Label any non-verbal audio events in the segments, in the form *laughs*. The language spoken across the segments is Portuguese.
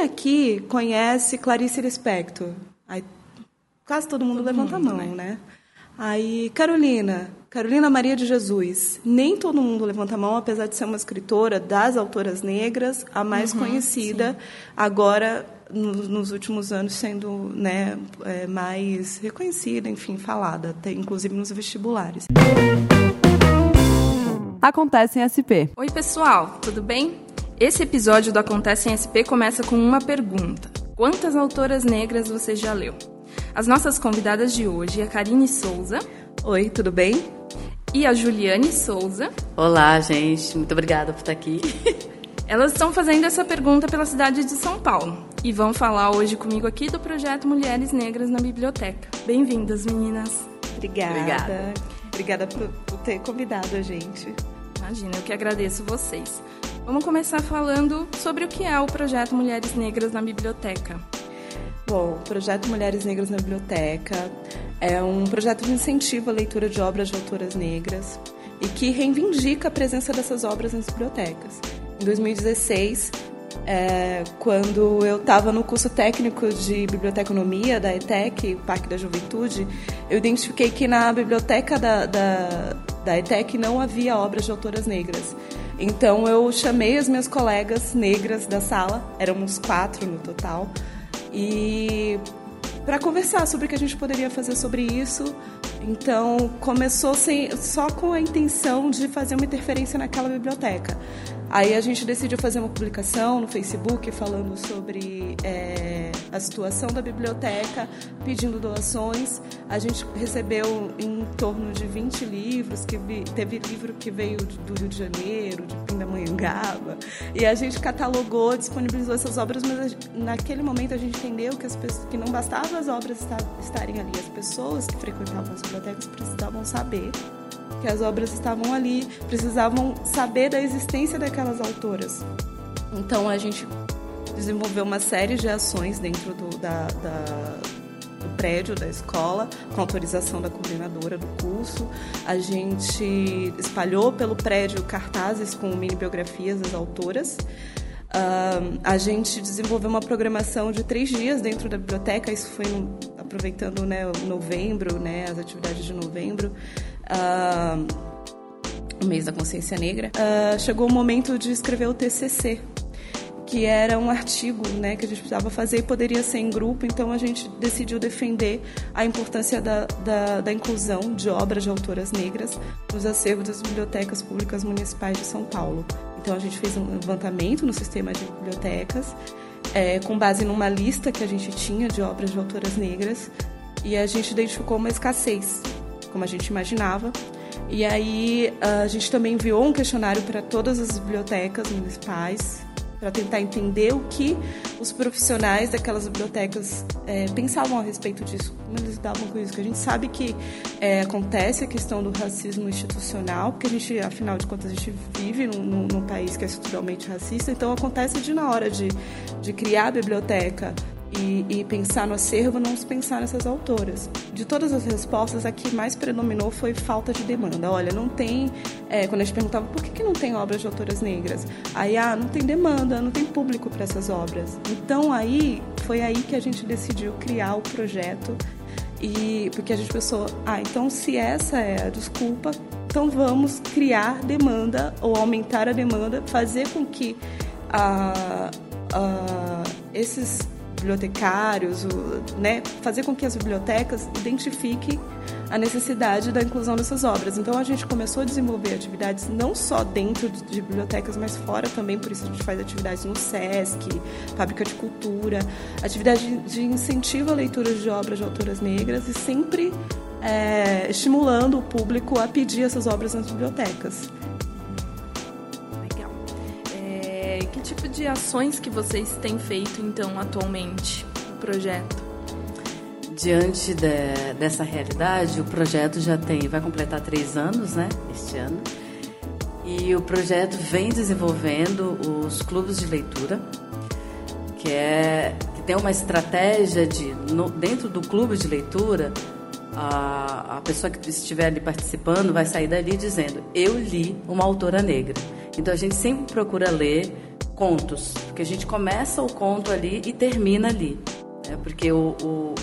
Quem aqui conhece Clarice Lispector? Aí, quase todo mundo todo levanta mundo, a mão, né? né? Aí, Carolina, Carolina Maria de Jesus. Nem todo mundo levanta a mão, apesar de ser uma escritora das autoras negras, a mais uhum, conhecida, sim. agora, no, nos últimos anos, sendo né, é, mais reconhecida, enfim, falada, até, inclusive nos vestibulares. Acontece em SP. Oi, pessoal, tudo bem? Esse episódio do Acontece em SP começa com uma pergunta: Quantas autoras negras você já leu? As nossas convidadas de hoje é a Karine Souza. Oi, tudo bem? e a Juliane Souza. Olá, gente. Muito obrigada por estar aqui. *laughs* Elas estão fazendo essa pergunta pela cidade de São Paulo e vão falar hoje comigo aqui do projeto Mulheres Negras na Biblioteca. Bem-vindas, meninas. Obrigada. Obrigada, Obrigada por, por ter convidado a gente. Imagina, eu que agradeço vocês. Vamos começar falando sobre o que é o projeto Mulheres Negras na Biblioteca. Bom, o projeto Mulheres Negras na Biblioteca é um projeto de incentivo à leitura de obras de autoras negras e que reivindica a presença dessas obras nas bibliotecas. Em 2016, é, quando eu estava no curso técnico de biblioteconomia da ETEC, Parque da Juventude, eu identifiquei que na biblioteca da, da, da ETEC não havia obras de autoras negras. Então eu chamei as minhas colegas negras da sala, éramos quatro no total, e para conversar sobre o que a gente poderia fazer sobre isso. Então, começou sem, só com a intenção de fazer uma interferência naquela biblioteca. Aí a gente decidiu fazer uma publicação no Facebook falando sobre é, a situação da biblioteca, pedindo doações. A gente recebeu em torno de 20 livros, que vi, teve livro que veio do Rio de Janeiro, de Pindamonhangaba, e a gente catalogou, disponibilizou essas obras, mas naquele momento a gente entendeu que, as pessoas, que não bastava as obras estarem ali, as pessoas que frequentavam as bibliotecas precisavam saber que as obras estavam ali, precisavam saber da existência daquelas autoras. Então a gente desenvolveu uma série de ações dentro do, da, da, do prédio da escola, com autorização da coordenadora do curso. A gente espalhou pelo prédio cartazes com mini biografias das autoras. Uh, a gente desenvolveu uma programação de três dias dentro da biblioteca, isso foi no, aproveitando né, novembro, né, as atividades de novembro o mês da consciência negra, uh, chegou o momento de escrever o TCC, que era um artigo né, que a gente precisava fazer e poderia ser em grupo, então a gente decidiu defender a importância da, da, da inclusão de obras de autoras negras nos acervos das bibliotecas públicas municipais de São Paulo. Então a gente fez um levantamento no sistema de bibliotecas, é, com base numa lista que a gente tinha de obras de autoras negras, e a gente identificou uma escassez como a gente imaginava. E aí a gente também enviou um questionário para todas as bibliotecas municipais para tentar entender o que os profissionais daquelas bibliotecas é, pensavam a respeito disso, como eles lidavam com isso. Que a gente sabe que é, acontece a questão do racismo institucional, porque a gente, afinal de contas, a gente vive num, num, num país que é estruturalmente racista, então acontece de na hora de, de criar a biblioteca e, e, pensar no acervo, não se pensar nessas autoras. De todas as respostas, a que mais predominou foi falta de demanda. Olha, não tem. É, quando a gente perguntava por que, que não tem obras de autoras negras, aí, ah, não tem demanda, não tem público para essas obras. Então, aí, foi aí que a gente decidiu criar o projeto. E porque a gente pensou, ah, então se essa é a desculpa, então vamos criar demanda ou aumentar a demanda, fazer com que ah, ah, esses bibliotecários, né, fazer com que as bibliotecas identifiquem a necessidade da inclusão dessas obras. Então a gente começou a desenvolver atividades não só dentro de bibliotecas, mas fora também, por isso a gente faz atividades no SESC, Fábrica de Cultura, atividade de incentivo à leitura de obras de autoras negras e sempre é, estimulando o público a pedir essas obras nas bibliotecas. Tipo de ações que vocês têm feito, então, atualmente, no projeto? Diante de, dessa realidade, o projeto já tem, vai completar três anos, né, este ano. E o projeto vem desenvolvendo os clubes de leitura, que é que tem uma estratégia de no, dentro do clube de leitura a, a pessoa que estiver ali participando vai sair dali dizendo eu li uma autora negra. Então a gente sempre procura ler contos, porque a gente começa o conto ali e termina ali. Né? Porque o, o,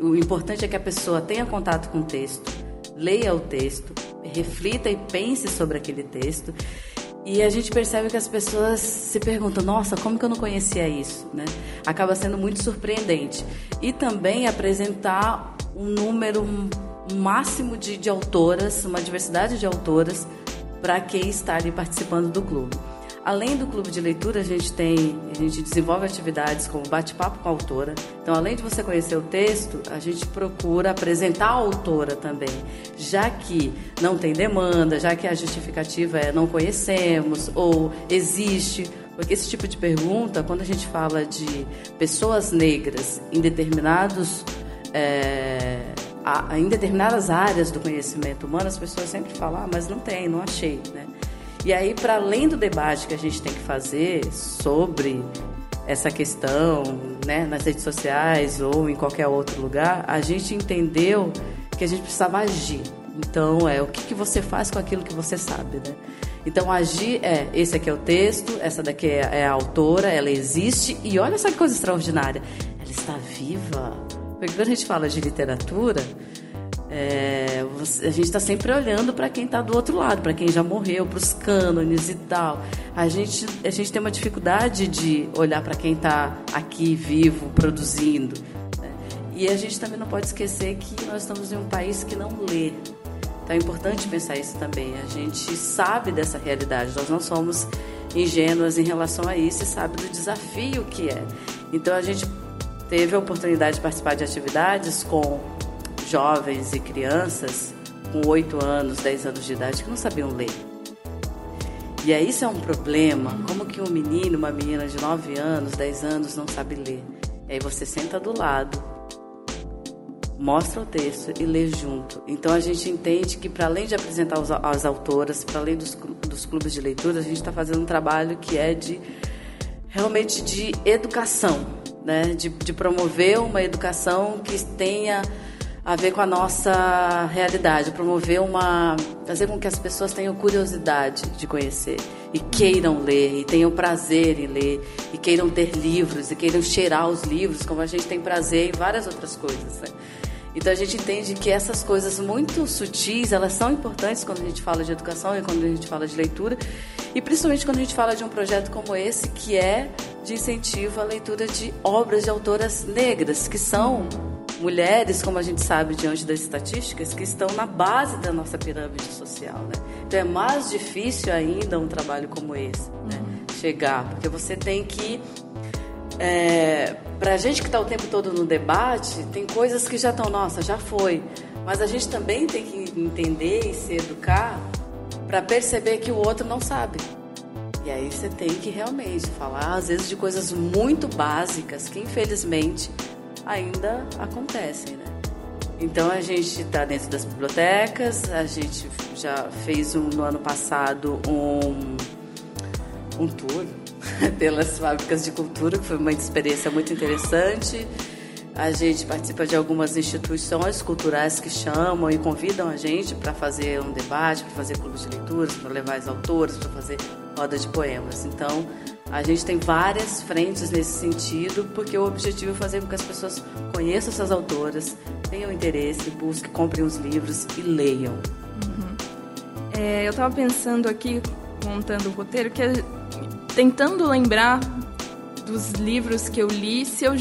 o importante é que a pessoa tenha contato com o texto, leia o texto, reflita e pense sobre aquele texto. E a gente percebe que as pessoas se perguntam: nossa, como que eu não conhecia isso? Né? Acaba sendo muito surpreendente. E também apresentar um número máximo de, de autoras, uma diversidade de autoras, para quem está ali participando do clube. Além do clube de leitura, a gente tem, a gente desenvolve atividades como bate-papo com a autora. Então, além de você conhecer o texto, a gente procura apresentar a autora também, já que não tem demanda, já que a justificativa é não conhecemos ou existe, porque esse tipo de pergunta, quando a gente fala de pessoas negras em determinados é, em determinadas áreas do conhecimento humano, as pessoas sempre falam, ah, mas não tem, não achei, né? E aí, para além do debate que a gente tem que fazer sobre essa questão né, nas redes sociais ou em qualquer outro lugar, a gente entendeu que a gente precisava agir. Então, é o que, que você faz com aquilo que você sabe, né? Então, agir é: esse aqui é o texto, essa daqui é, é a autora, ela existe, e olha essa coisa extraordinária, ela está viva. Porque quando a gente fala de literatura, é, a gente está sempre olhando para quem está do outro lado, para quem já morreu, para os cânones e tal. A gente, a gente tem uma dificuldade de olhar para quem está aqui vivo, produzindo. Né? E a gente também não pode esquecer que nós estamos em um país que não lê. Então é importante pensar isso também. A gente sabe dessa realidade, nós não somos ingênuas em relação a isso e sabe do desafio que é. Então a gente teve a oportunidade de participar de atividades com jovens e crianças com 8 anos, 10 anos de idade que não sabiam ler. E aí isso é um problema. Como que um menino, uma menina de 9 anos, 10 anos não sabe ler? E aí você senta do lado, mostra o texto e lê junto. Então a gente entende que para além de apresentar as autoras, para além dos, clubes de leitura, a gente está fazendo um trabalho que é de realmente de educação, né? de, de promover uma educação que tenha a ver com a nossa realidade, promover uma. fazer com que as pessoas tenham curiosidade de conhecer e queiram ler, e tenham prazer em ler, e queiram ter livros, e queiram cheirar os livros, como a gente tem prazer em várias outras coisas. Né? Então a gente entende que essas coisas muito sutis, elas são importantes quando a gente fala de educação e quando a gente fala de leitura, e principalmente quando a gente fala de um projeto como esse, que é de incentivo à leitura de obras de autoras negras, que são mulheres, como a gente sabe diante das estatísticas, que estão na base da nossa pirâmide social, né? Então é mais difícil ainda um trabalho como esse, né? Uhum. Chegar, porque você tem que é, para a gente que está o tempo todo no debate, tem coisas que já estão, nossa, já foi. Mas a gente também tem que entender e se educar para perceber que o outro não sabe. E aí você tem que realmente falar, às vezes, de coisas muito básicas que, infelizmente, ainda acontecem, né? Então a gente está dentro das bibliotecas, a gente já fez um, no ano passado um, um tour *laughs* pelas fábricas de cultura, que foi uma experiência muito interessante. A gente participa de algumas instituições culturais que chamam e convidam a gente para fazer um debate, para fazer clubes de leituras, para levar as autores, para fazer roda de poemas. Então, a gente tem várias frentes nesse sentido, porque o objetivo é fazer com que as pessoas conheçam essas autoras, tenham interesse, busquem, comprem os livros e leiam. Uhum. É, eu estava pensando aqui, montando o roteiro, que é, tentando lembrar dos livros que eu li, se eu,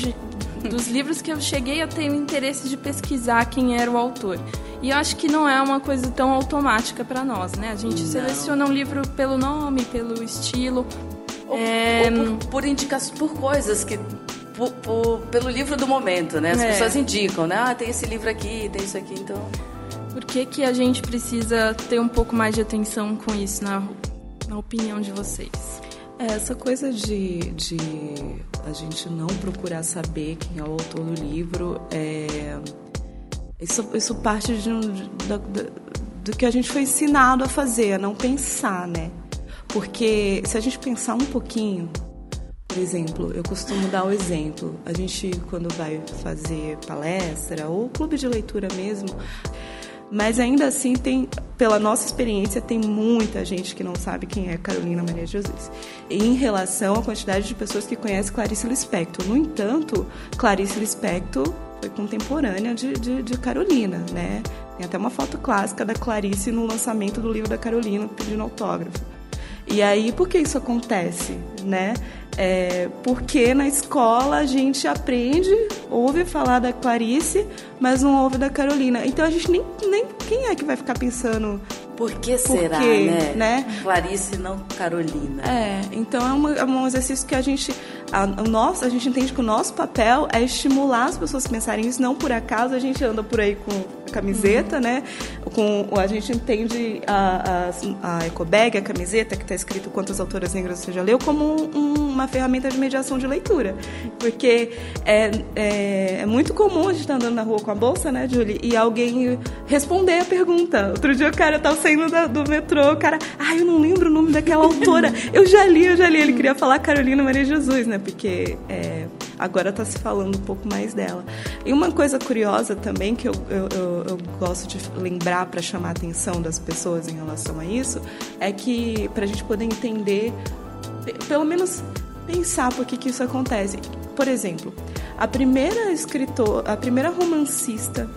dos livros que eu cheguei a ter o interesse de pesquisar quem era o autor. E eu acho que não é uma coisa tão automática para nós, né? A gente não. seleciona um livro pelo nome, pelo estilo, é... ou por, por indicações, por coisas que por, por, pelo livro do momento, né? As é. pessoas indicam, né? Ah, tem esse livro aqui, tem isso aqui, então. Por que, que a gente precisa ter um pouco mais de atenção com isso, na, na opinião de vocês? É, essa coisa de, de a gente não procurar saber quem é o autor do livro, é, isso, isso parte de um, de, de, do que a gente foi ensinado a fazer, a não pensar, né? Porque se a gente pensar um pouquinho, por exemplo, eu costumo dar o exemplo. A gente, quando vai fazer palestra ou clube de leitura mesmo, Mas ainda assim tem, pela nossa experiência, tem muita gente que não sabe quem é Carolina Maria de Jesus. Em relação à quantidade de pessoas que conhecem Clarice Lispector. No entanto, Clarice Lispector foi contemporânea de, de, de, Carolina, né? Tem até uma foto clássica da Clarice no lançamento do livro da Carolina pedindo autógrafo. E aí, por que isso acontece, né? É, porque na escola a gente aprende, ouve falar da Clarice, mas não ouve da Carolina. Então a gente nem, nem quem é que vai ficar pensando por que será, Por quê, né? né? Clarice não Carolina. É, então é, uma, é um exercício que a gente a, o nosso, a gente entende que o nosso papel é estimular as pessoas a pensarem isso. Não por acaso a gente anda por aí com camiseta, uhum. né? Com, a gente entende a, a, a ecobag, a camiseta, que está escrito quantas autoras negras você já leu, como um, uma ferramenta de mediação de leitura. Porque é, é, é muito comum a gente estar tá andando na rua com a bolsa, né, Julie? E alguém responder a pergunta. Outro dia o cara estava saindo da, do metrô, o cara, ah, eu não lembro o nome daquela autora. *laughs* Eu já li, eu já li. Ele queria falar Carolina Maria Jesus, né? Porque é, agora está se falando um pouco mais dela. E uma coisa curiosa também que eu, eu, eu, eu gosto de lembrar para chamar a atenção das pessoas em relação a isso é que para a gente poder entender, pelo menos pensar por que, que isso acontece. Por exemplo, a primeira escritora, a primeira romancista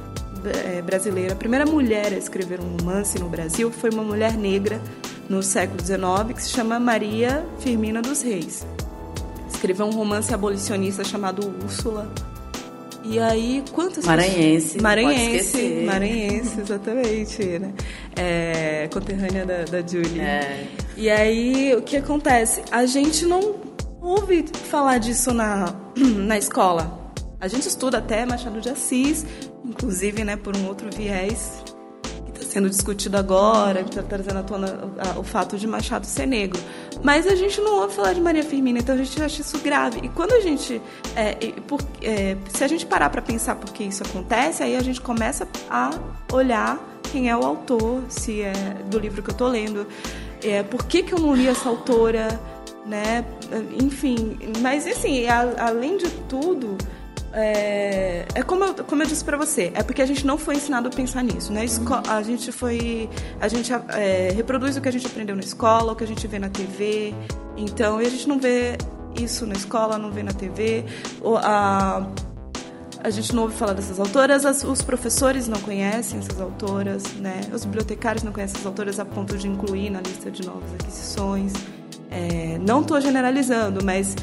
é, brasileira, a primeira mulher a escrever um romance no Brasil foi uma mulher negra no século XIX que se chama Maria Firmina dos Reis escreveu um romance abolicionista chamado Úrsula. E aí, quantas Maranhense. Maranhense. Maranhense, exatamente. Né? É, conterrânea da, da Julie. É. E aí, o que acontece? A gente não ouve falar disso na, *clears throat* na escola. A gente estuda até Machado de Assis, inclusive né, por um outro viés sendo discutido agora, está trazendo à tona o fato de Machado ser negro. Mas a gente não ouve falar de Maria Firmina, então a gente acha isso grave. E quando a gente. É, por, é, se a gente parar para pensar por que isso acontece, aí a gente começa a olhar quem é o autor, se é do livro que eu estou lendo, é, por que, que eu não li essa autora, né? Enfim, mas assim, a, além de tudo. É, é como, eu, como eu disse para você, é porque a gente não foi ensinado a pensar nisso. Né? A gente foi. A gente é, reproduz o que a gente aprendeu na escola, o que a gente vê na TV. Então, a gente não vê isso na escola, não vê na TV. Ou a, a gente não ouve falar dessas autoras, as, os professores não conhecem essas autoras, né? os bibliotecários não conhecem essas autoras a ponto de incluir na lista de novas aquisições. É, não estou generalizando, mas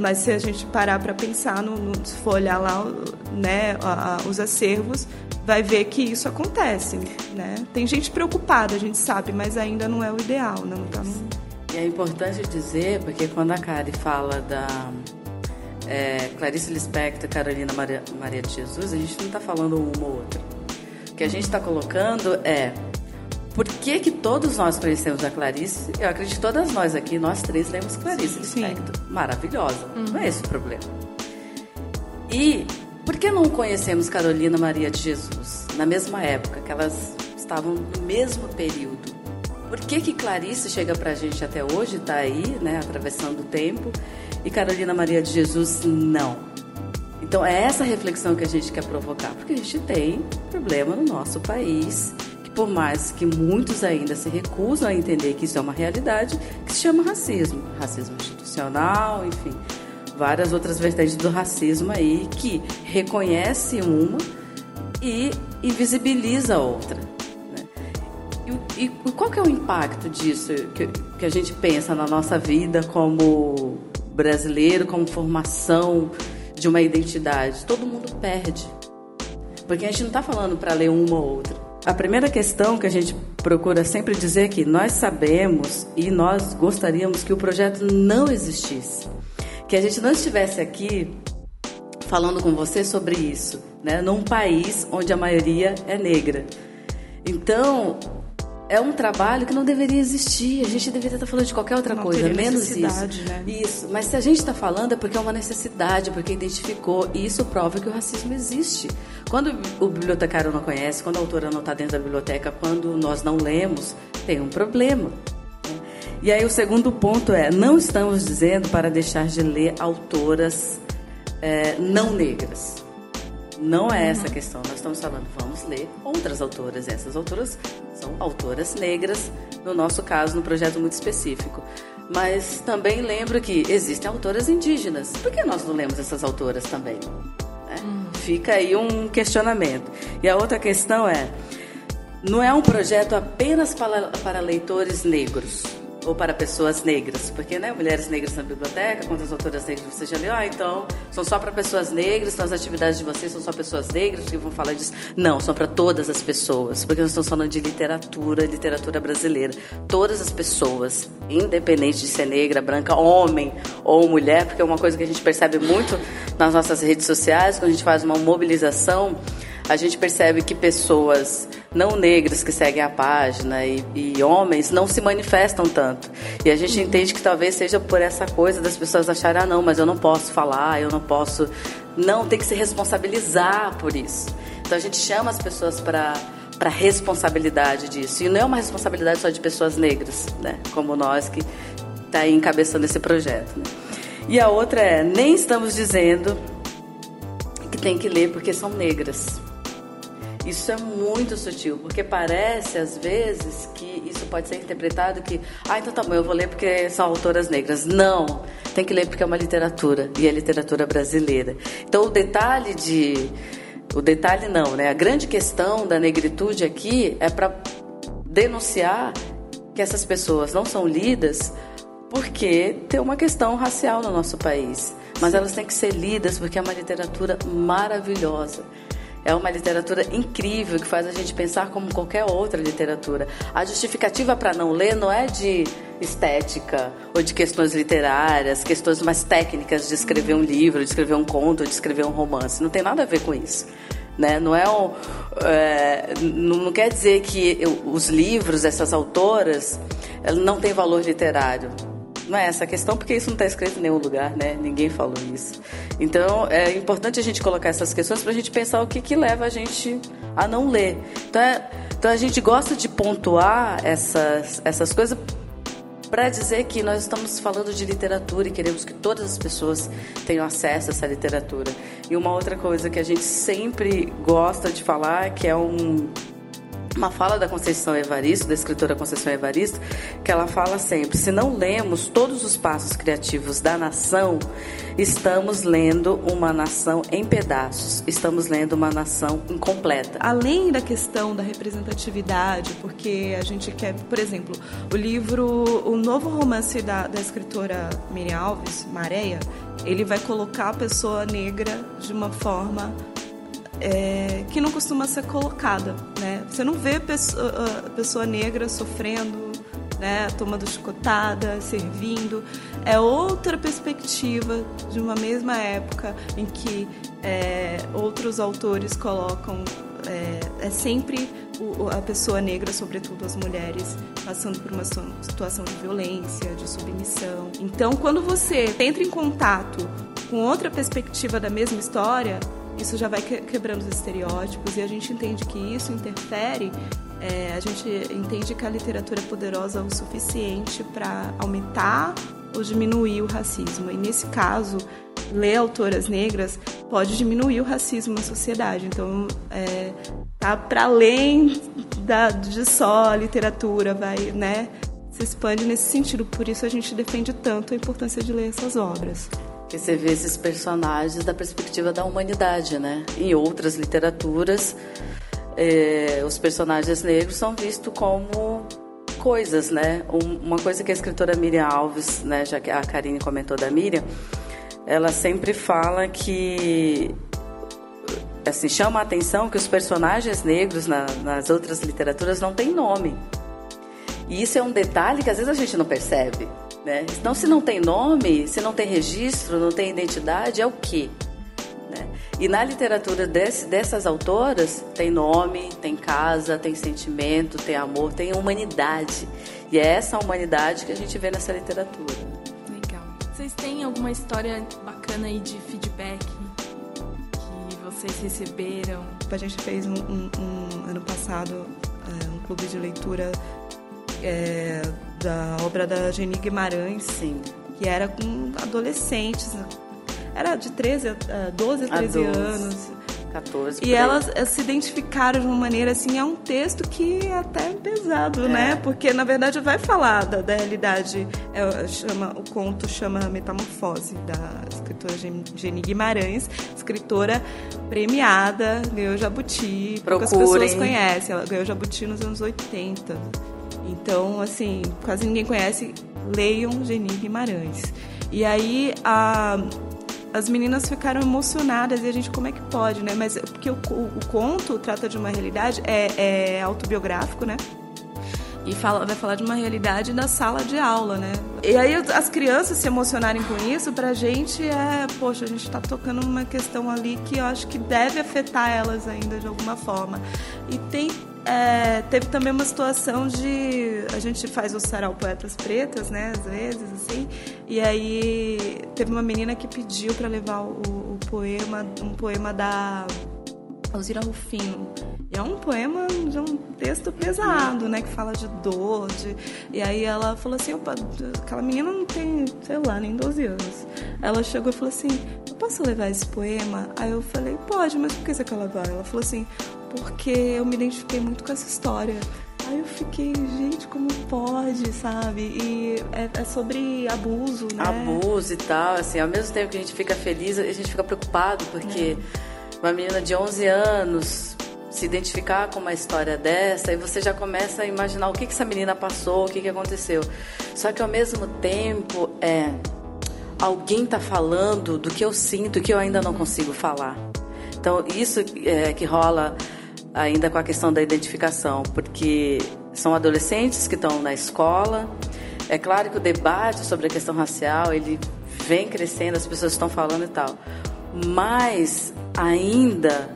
mas se a gente parar para pensar, no, no, se for olhar lá né, a, a, os acervos, vai ver que isso acontece. Né? Tem gente preocupada, a gente sabe, mas ainda não é o ideal. Né? Não tá. E é importante dizer, porque quando a Kari fala da é, Clarice Lispector Carolina Maria, Maria de Jesus, a gente não está falando uma ou outra. O que a gente está colocando é por que, que todos nós conhecemos a Clarice? Eu acredito que todas nós aqui, nós três lemos Clarice Lispector. Maravilhosa. Uhum. Não é esse o problema. E por que não conhecemos Carolina Maria de Jesus na mesma época, que elas estavam no mesmo período? Por que, que Clarice chega pra gente até hoje, está aí, né, atravessando o tempo, e Carolina Maria de Jesus não? Então é essa reflexão que a gente quer provocar, porque a gente tem problema no nosso país por mais que muitos ainda se recusam a entender que isso é uma realidade, que se chama racismo. Racismo institucional, enfim, várias outras vertentes do racismo aí que reconhece uma e invisibiliza a outra. Né? E, e, qual que é o impacto disso que, que a gente pensa na nossa vida como brasileiro, como formação de uma identidade? Todo mundo perde. Porque a gente não está falando para ler uma ou outra. A primeira questão que a gente procura sempre dizer é que nós sabemos e nós gostaríamos que o projeto não existisse. Que a gente não estivesse aqui falando com você sobre isso, né? num país onde a maioria é negra. Então, é um trabalho que não deveria existir. A gente deveria estar falando de qualquer outra não coisa, menos isso. Né? Isso. Mas se a gente está falando é porque é uma necessidade, porque identificou. E isso prova que o racismo existe. Quando o bibliotecário não conhece, quando a autora não está dentro da biblioteca, quando nós não lemos, tem um problema. Né? E aí o segundo ponto é: não estamos dizendo para deixar de ler autoras é, não negras. Não é essa a questão. Nós estamos falando, vamos ler outras autoras. Essas autoras são autoras negras, no nosso caso, no projeto muito específico. Mas também lembro que existem autoras indígenas. Por que nós não lemos essas autoras também? Né? Fica aí um questionamento. E a outra questão é: não é um projeto apenas para, para leitores negros ou para pessoas negras, porque né, mulheres negras na biblioteca, quantas autoras negras você já leu? Ah, então são só para pessoas negras, então as atividades de vocês são só pessoas negras que vão falar disso. Não, são para todas as pessoas, porque nós estamos falando de literatura, literatura brasileira. Todas as pessoas, independente de ser negra, branca, homem ou mulher, porque é uma coisa que a gente percebe muito nas nossas redes sociais, quando a gente faz uma mobilização a gente percebe que pessoas não negras que seguem a página e, e, homens não se manifestam tanto. E a gente entende que talvez seja por essa coisa das pessoas acharem, ah, não, mas eu não posso falar, eu não posso. Não, tem que se responsabilizar por isso. Então a gente chama as pessoas para para responsabilidade disso. E não é uma responsabilidade só de pessoas negras, né? Como nós que está aí encabeçando esse projeto. Né? E a outra é, nem estamos dizendo que tem que ler porque são negras. Isso é muito sutil, porque parece às vezes que isso pode ser interpretado que, ah, então tá bom, eu vou ler porque são autoras negras. Não, tem que ler porque é uma literatura e é literatura brasileira. Então o detalhe de o detalhe não, né? A grande questão da negritude aqui é para denunciar que essas pessoas não são lidas porque tem uma questão racial no nosso país. Mas elas têm que ser lidas porque é uma literatura maravilhosa. É uma literatura incrível que faz a gente pensar como qualquer outra literatura. A justificativa para não ler não é de estética ou de questões literárias, questões mais técnicas de escrever um livro, de escrever um conto, de escrever um romance. Não tem nada a ver com isso. Né? Não, é, um, é não quer dizer que eu, os livros dessas autoras não têm valor literário. Não é essa a questão, porque isso não está escrito em nenhum lugar, né? Ninguém falou isso. Então, é importante a gente colocar essas questões para a gente pensar o que, que leva a gente a não ler. Então, é, então a gente gosta de pontuar essas, essas coisas para dizer que nós estamos falando de literatura e queremos que todas as pessoas tenham acesso a essa literatura. E uma outra coisa que a gente sempre gosta de falar, que é um uma fala da Conceição Evaristo, da escritora Conceição Evaristo, que ela fala sempre: se não lemos todos os passos criativos da nação, estamos lendo uma nação em pedaços, estamos lendo uma nação incompleta. Além da questão da representatividade, porque a gente quer, por exemplo, o livro, o novo romance da, da escritora Miriam Alves, Maréia, ele vai colocar a pessoa negra de uma forma é, que não costuma ser colocada. Né? Você não vê pessoa, pessoa negra sofrendo, né, tomando chicotada, servindo. É outra perspectiva de uma mesma época em que é, outros autores colocam. É, é sempre o, a pessoa negra, sobretudo as mulheres, passando por uma situação de violência, de submissão. Então, quando você entra em contato com outra perspectiva da mesma história, isso já vai quebrando os estereótipos e a gente entende que isso interfere. É, a gente entende que a literatura é poderosa o suficiente para aumentar ou diminuir o racismo. E nesse caso, ler autoras negras pode diminuir o racismo na sociedade. Então, é, tá para além da, de só a literatura, vai, né? Se expande nesse sentido. Por isso a gente defende tanto a importância de ler essas obras. Que você vê esses personagens da perspectiva da humanidade, né? Em outras literaturas, é, os personagens negros são vistos como coisas, né? Um, uma coisa que a escritora Miriam Alves, né, já que a Karine comentou da Miriam, ela sempre fala que assim chama a atenção que os personagens negros na, nas outras literaturas não têm nome. E isso é um detalhe que às vezes a gente não percebe. Né? Então, se não tem nome, se não tem registro, não tem identidade, é o quê? Né? E na literatura desse, dessas autoras, tem nome, tem casa, tem sentimento, tem amor, tem humanidade. E é essa humanidade que a gente vê nessa literatura. Legal. Vocês têm alguma história bacana aí de feedback que vocês receberam? A gente fez um, um, um ano passado é, um clube de leitura é, da obra da Geni Guimarães, Sim. que era com adolescentes, era de 13 a 12 a 13 a anos. 14. E elas eh, se identificaram de uma maneira assim, é um texto que é até pesado, é. né? Porque na verdade vai falar da, da realidade. É, chama, o conto chama Metamorfose, da escritora Geni Guimarães, escritora premiada, ganhou Jabuti, poucas pessoas conhecem. Ela ganhou Jabuti nos anos 80. Então, assim, quase ninguém conhece. Leiam Geni Guimarães. E aí a as meninas ficaram emocionadas e a gente, como é que pode, né? Mas porque o, o, o conto trata de uma realidade, é, é autobiográfico, né? e fala, vai falar de uma realidade da sala de aula, né? E aí as crianças se emocionarem com isso, pra gente é, poxa, a gente tá tocando uma questão ali que eu acho que deve afetar elas ainda de alguma forma. E tem é, teve também uma situação de. A gente faz o sarau Poetas Pretas, né? Às vezes, assim. E aí teve uma menina que pediu para levar o, o, poema, um poema da Alzira Rufino. E é um poema de um texto pesado, né? Que fala de dor. De... E aí ela falou assim: opa, aquela menina não tem, sei lá, nem 12 anos. Ela chegou e falou assim: eu posso levar esse poema? Aí eu falei: pode, mas por que você quer levar? Ela falou assim: porque eu me identifiquei muito com essa história. Aí eu fiquei, gente, como pode, sabe? E é, é, sobre abuso, né? Abuso e tal, assim, ao mesmo tempo que a gente fica feliz, a gente fica preocupado, porque é. uma menina de 11 anos se identificar com uma história dessa, e você já começa a imaginar o que, que essa menina passou, o que, que aconteceu. Só que ao mesmo tempo, é alguém está falando do que eu sinto que eu ainda não consigo falar. Então, isso é que rola ainda com a questão da identificação, porque são adolescentes que estão na escola. É claro que o debate sobre a questão racial, ele vem crescendo, as pessoas estão falando e tal. Mas ainda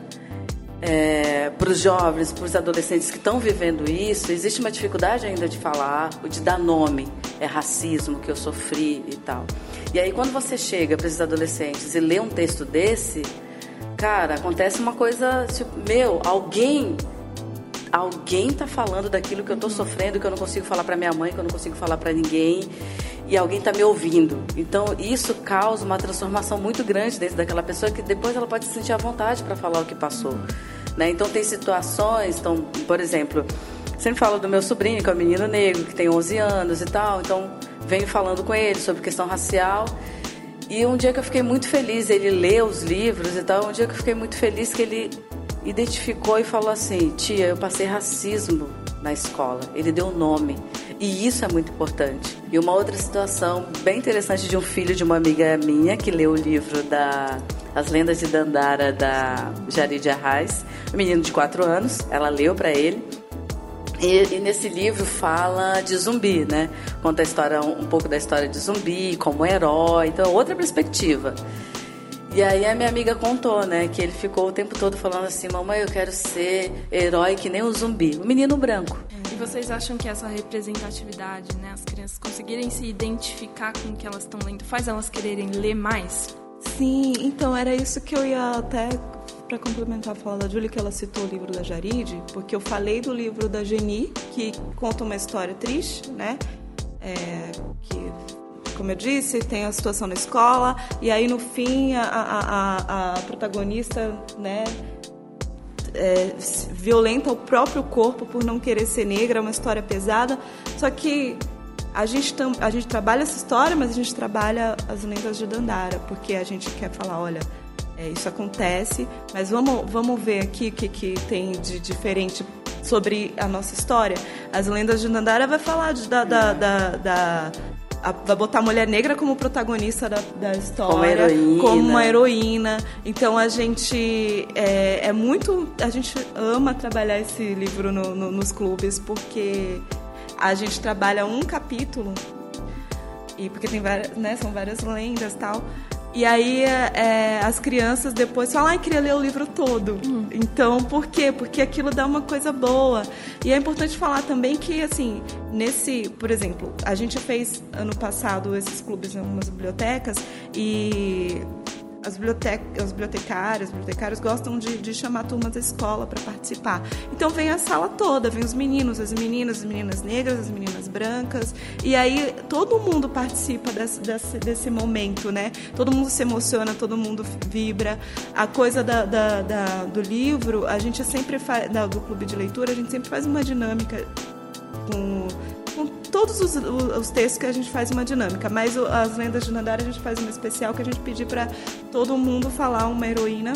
é, para os jovens, para os adolescentes que estão vivendo isso, existe uma dificuldade ainda de falar, de dar nome. É racismo que eu sofri e tal. E aí quando você chega para esses adolescentes e lê um texto desse, cara, acontece uma coisa, tipo, meu, alguém alguém tá falando daquilo que eu tô sofrendo, que eu não consigo falar para minha mãe, que eu não consigo falar para ninguém, e alguém tá me ouvindo. Então, isso causa uma transformação muito grande dentro daquela pessoa que depois ela pode se sentir à vontade para falar o que passou, né? Então, tem situações, então, por exemplo, sempre falo do meu sobrinho, que é um menino negro, que tem 11 anos e tal, então venho falando com ele sobre questão racial. E um dia que eu fiquei muito feliz, ele leu os livros e tal, um dia que eu fiquei muito feliz que ele identificou e falou assim: Tia, eu passei racismo na escola. Ele deu nome. E isso é muito importante. E uma outra situação bem interessante de um filho de uma amiga minha que leu o livro da As Lendas de Dandara da Jarid Arraes, um menino de 4 anos, ela leu para ele. E, e, nesse livro fala de zumbi, né? Conta a história, um, um pouco da história de zumbi, como herói, então outra perspectiva. E aí a minha amiga contou, né, que ele ficou o tempo todo falando assim, mamãe, eu quero ser herói que nem o zumbi, o menino branco. E vocês acham que essa representatividade, né, as crianças conseguirem se identificar com o que elas estão lendo, faz elas quererem ler mais? Sim, então era isso que eu ia até para complementar a fala da Julie, que ela citou o livro da Jaride, porque eu falei do livro da Geni, que conta uma história triste, né? É, que, como eu disse, tem a situação na escola, e aí no fim a, a, a, a protagonista, né? É, violenta o próprio corpo por não querer ser negra, é uma história pesada. Só que a gente, tam, a gente trabalha essa história, mas a gente trabalha as lendas de Dandara, porque a gente quer falar, olha, é, isso acontece, mas vamos, vamos ver aqui o que, que tem de diferente sobre a nossa história. As lendas de Nandara vai falar de, da, da, da, da a, vai botar a mulher negra como protagonista da, da história, como, heroína. como uma heroína. Então a gente é, é, muito, a gente ama trabalhar esse livro no, no, nos clubes porque a gente trabalha um capítulo e porque tem várias, né, são várias lendas tal. E aí é, as crianças depois falam, ai, queria ler o livro todo. Hum. Então, por quê? Porque aquilo dá uma coisa boa. E é importante falar também que, assim, nesse, por exemplo, a gente fez ano passado esses clubes em algumas bibliotecas e as, biblioteca, as bibliotecárias, bibliotecários gostam de, de chamar turmas da escola para participar. Então vem a sala toda, vem os meninos, as meninas, as meninas negras, as meninas brancas, e aí todo mundo participa desse, desse, desse momento, né? Todo mundo se emociona, todo mundo vibra. A coisa da, da, da do livro, a gente sempre faz, do clube de leitura, a gente sempre faz uma dinâmica com todos os, os, textos que a gente faz uma dinâmica, mas as lendas de Nandara a gente faz uma especial que a gente pedir para todo mundo falar uma heroína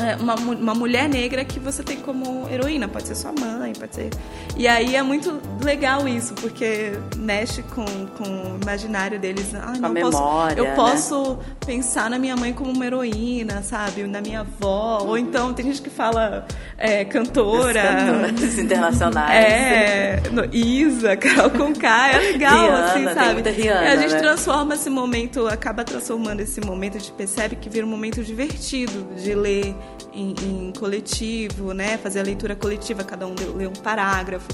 é, uma, uma mulher negra que você tem como heroína, pode ser sua mãe, pode ser. E aí é muito legal isso, porque mexe com, com o imaginário deles. Ah, não, a memória, eu posso né? pensar na minha mãe como uma heroína, sabe? Na minha avó. Uhum. Ou então tem gente que fala é, cantora. Cantoras internacionais. É, no, Isa, Carol Conká, é legal, Rihanna, assim, sabe? Rihanna, e a gente né? transforma esse momento, acaba transformando esse momento, a gente percebe que vira um momento divertido de ler em, em, coletivo, né? Fazer a leitura coletiva, cada um lê um parágrafo.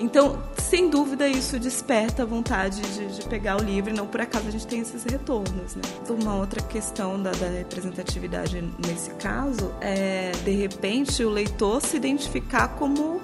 Então, sem dúvida, isso desperta a vontade de, de, pegar o livro, não por acaso a gente tem esses retornos, né? Uma outra questão da, da representatividade nesse caso é, de repente, o leitor se identificar como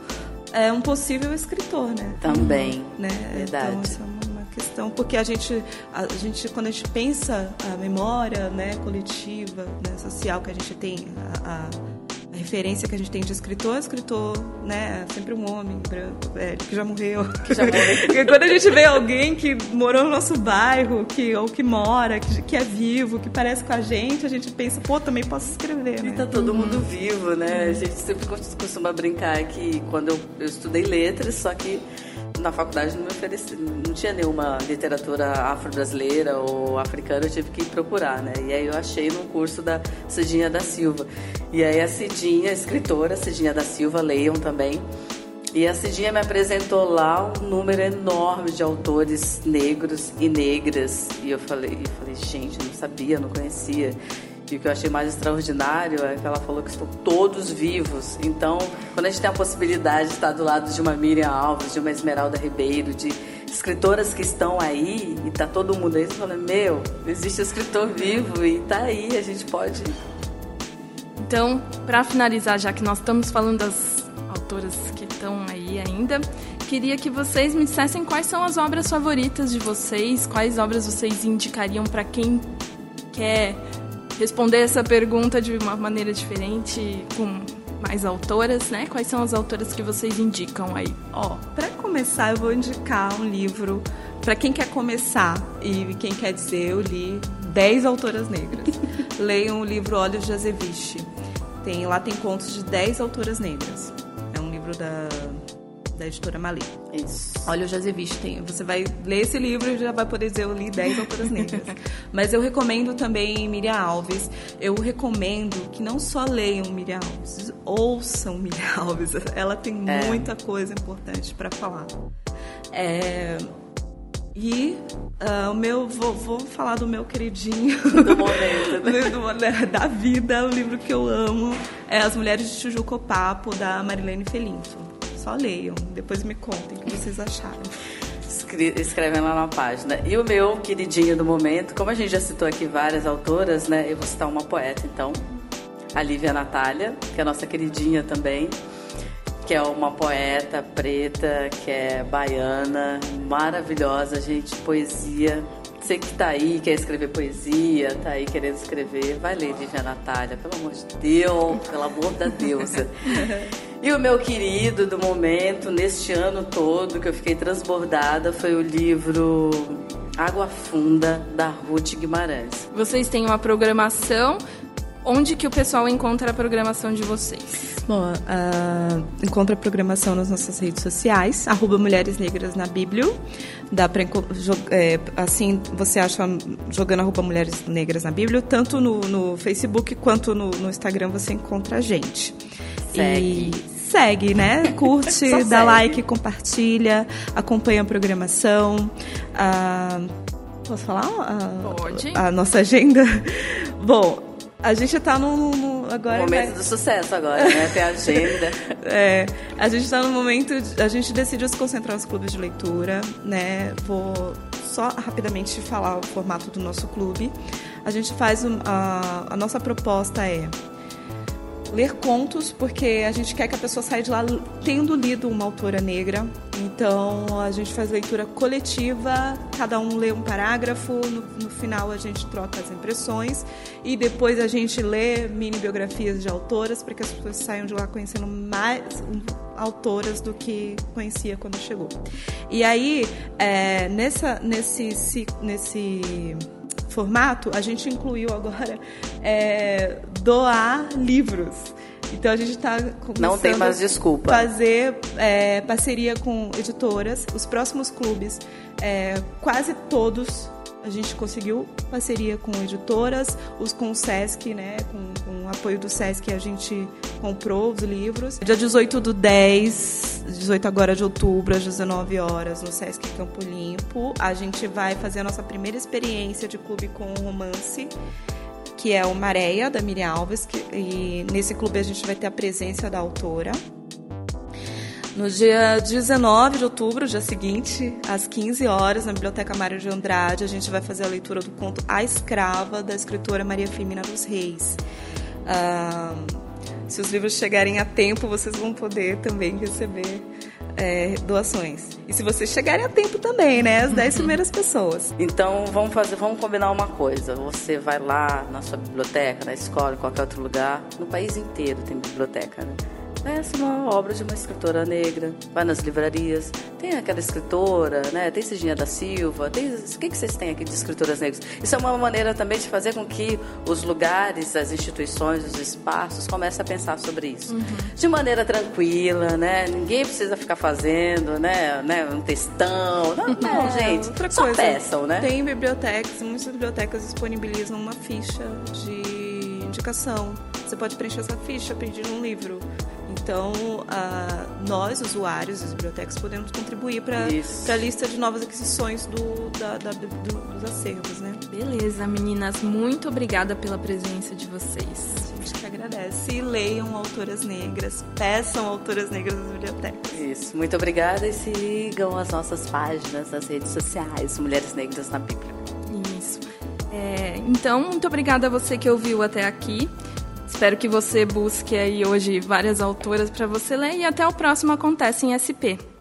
é, um possível escritor, né? Também, né? verdade. Então, isso é uma questão porque a gente a gente quando a gente pensa a memória né coletiva né, social que a gente tem a, a a referência que a gente tem de escritor, escritor, né? Sempre um homem branco, velho, que já morreu. Que já morreu. *laughs* quando a gente vê alguém que morou no nosso bairro, que, ou que mora, que, que é vivo, que parece com a gente, a gente pensa, pô, também posso escrever, né? E tá todo mundo vivo, né? A gente sempre costuma brincar que quando eu, eu estudei letras, só que na faculdade não me ofereci, não tinha nenhuma literatura afro-brasileira ou africana, eu tive que procurar, né? E aí eu achei num curso da Cidinha da Silva. E aí a Cidinha, a escritora Cidinha da Silva, leiam também. E a Cidinha me apresentou lá um número enorme de autores negros e negras. E eu falei, eu falei gente, não sabia, não conhecia. Que eu achei mais extraordinário é que ela falou que estão todos vivos. Então, quando a gente tem a possibilidade de estar do lado de uma Miriam Alves, de uma Esmeralda Ribeiro, de escritoras que estão aí, e tá todo mundo aí, você fala, meu, existe escritor vivo e tá aí, a gente pode. Então, para finalizar, já que nós estamos falando das autoras que estão aí ainda, queria que vocês me dissessem quais são as obras favoritas de vocês, quais obras vocês indicariam para quem quer responder essa pergunta de uma maneira diferente, com mais autoras, né? Quais são as autoras que vocês indicam aí? Ó, para começar, eu vou indicar um livro para quem quer começar e quem quer dizer, eu li 10 autoras negras. *laughs* Leiam o livro Olhos de Azeviche. Tem, lá tem contos de 10 autoras negras. É um livro da da editora Malê. Isso. Olha, o Jazevich tem. Você vai ler esse livro e já vai poder dizer eu li 10 autoras negras. *laughs* Mas eu recomendo também Miriam Alves. Eu recomendo que não só leiam Miriam Alves, ouçam Miriam *laughs* Alves. Ela tem é. muita coisa importante para falar. É, e uh, o meu, vou, vou, falar do meu queridinho. Do momento, *laughs* né? do, da vida, o livro que eu amo é As Mulheres de Tijuco Papo, da Marilene Felinto. Só leiam, depois me contem o que vocês acharam. Escrevem lá na página. E o meu queridinho do momento, como a gente já citou aqui várias autoras, né? Eu vou citar uma poeta, então. A Lívia Natália, que é a nossa queridinha também que é uma poeta preta, que é baiana, maravilhosa, gente, poesia. Você que tá aí, quer escrever poesia, tá aí querendo escrever, vai ler Lívia Natália, pelo amor de Deus, pelo amor da deusa. E o meu querido do momento, neste ano todo, que eu fiquei transbordada, foi o livro Água Funda, da Ruth Guimarães. Vocês têm uma programação. Onde que o pessoal encontra a programação de vocês? Bom, uh, encontra a programação nas nossas redes sociais, arroba Mulheres Negras na Bíblia. Dá pra, é, assim, você acha jogando arroba Mulheres Negras na Bíblia, tanto no, no Facebook quanto no, no Instagram você encontra a gente. Segue. E segue, né? Curte, *laughs* dá segue. like, compartilha, acompanha a programação. Ah, posso falar? Ah, Pode. A nossa agenda? Bom, a gente está no, no, agora. O momento né? do sucesso agora, né? Tem agenda. *laughs* é, a gente está no momento. De, a gente decidiu se concentrar nos clubes de leitura, né? Vou só rapidamente falar o formato do nosso clube. a gente faz a, a nossa proposta é ler contos, porque a gente quer que a pessoa saia de lá tendo lido uma autora negra. Então a gente faz leitura coletiva, cada um lê um parágrafo, no, no final a gente troca as impressões e depois a gente lê mini biografias de autoras para que as pessoas saiam de lá conhecendo mais autoras do que conhecia quando chegou. E aí, é, nessa, nesse, nesse formato, a gente incluiu agora é, doar livros. Então a gente está começando Não tem mais desculpa. fazer é, parceria com editoras. Os próximos clubes, é, quase todos a gente conseguiu parceria com editoras, os com o Sesc, né? Com, com o apoio do Sesc a gente comprou os livros. Dia 18 do 10, 18 agora de outubro, às 19 horas, no Sesc Campo Limpo, a gente vai fazer a nossa primeira experiência de clube com romance que é o Maréia, da Miriam Alves, que, e nesse clube a gente vai ter a presença da autora. No dia 19 de outubro, dia seguinte, às 15 horas, na Biblioteca Mário de Andrade, a gente vai fazer a leitura do conto A Escrava, da escritora Maria Firmina dos Reis. Ah, se os livros chegarem a tempo, vocês vão poder também receber é, doações. E se vocês chegarem a tempo também, né? As 10 primeiras pessoas. Então vamos fazer, vamos combinar uma coisa. Você vai lá na sua biblioteca, na escola, em qualquer outro lugar. No país inteiro tem biblioteca, né? Peça uma obra de uma escritora negra, vai nas livrarias, tem aquela escritora, né? Tem Cidinha da Silva, tem... o que, que vocês têm aqui de escritoras negras? Isso é uma maneira também de fazer com que os lugares, as instituições, os espaços comecem a pensar sobre isso. Uhum. De maneira tranquila, né? Ninguém precisa ficar fazendo, né? né? Um textão. Não, *laughs* não é, gente. Outra só coisa, peçam, né? Tem bibliotecas, muitas bibliotecas disponibilizam uma ficha de indicação. Você pode preencher essa ficha pedindo um livro. Então, uh, nós, usuários das bibliotecas, podemos contribuir para a lista de novas aquisições do, da, da, do, dos acervos, né? Beleza, meninas. Muito obrigada pela presença de vocês. A gente que agradece. E leiam autoras negras, peçam autoras negras nas bibliotecas. Isso. Muito obrigada e sigam as nossas páginas nas redes sociais, Mulheres Negras na Bíblia. Isso. É, então, muito obrigada a você que ouviu até aqui. Espero que você busque aí hoje várias autoras para você ler e até o próximo Acontece em SP.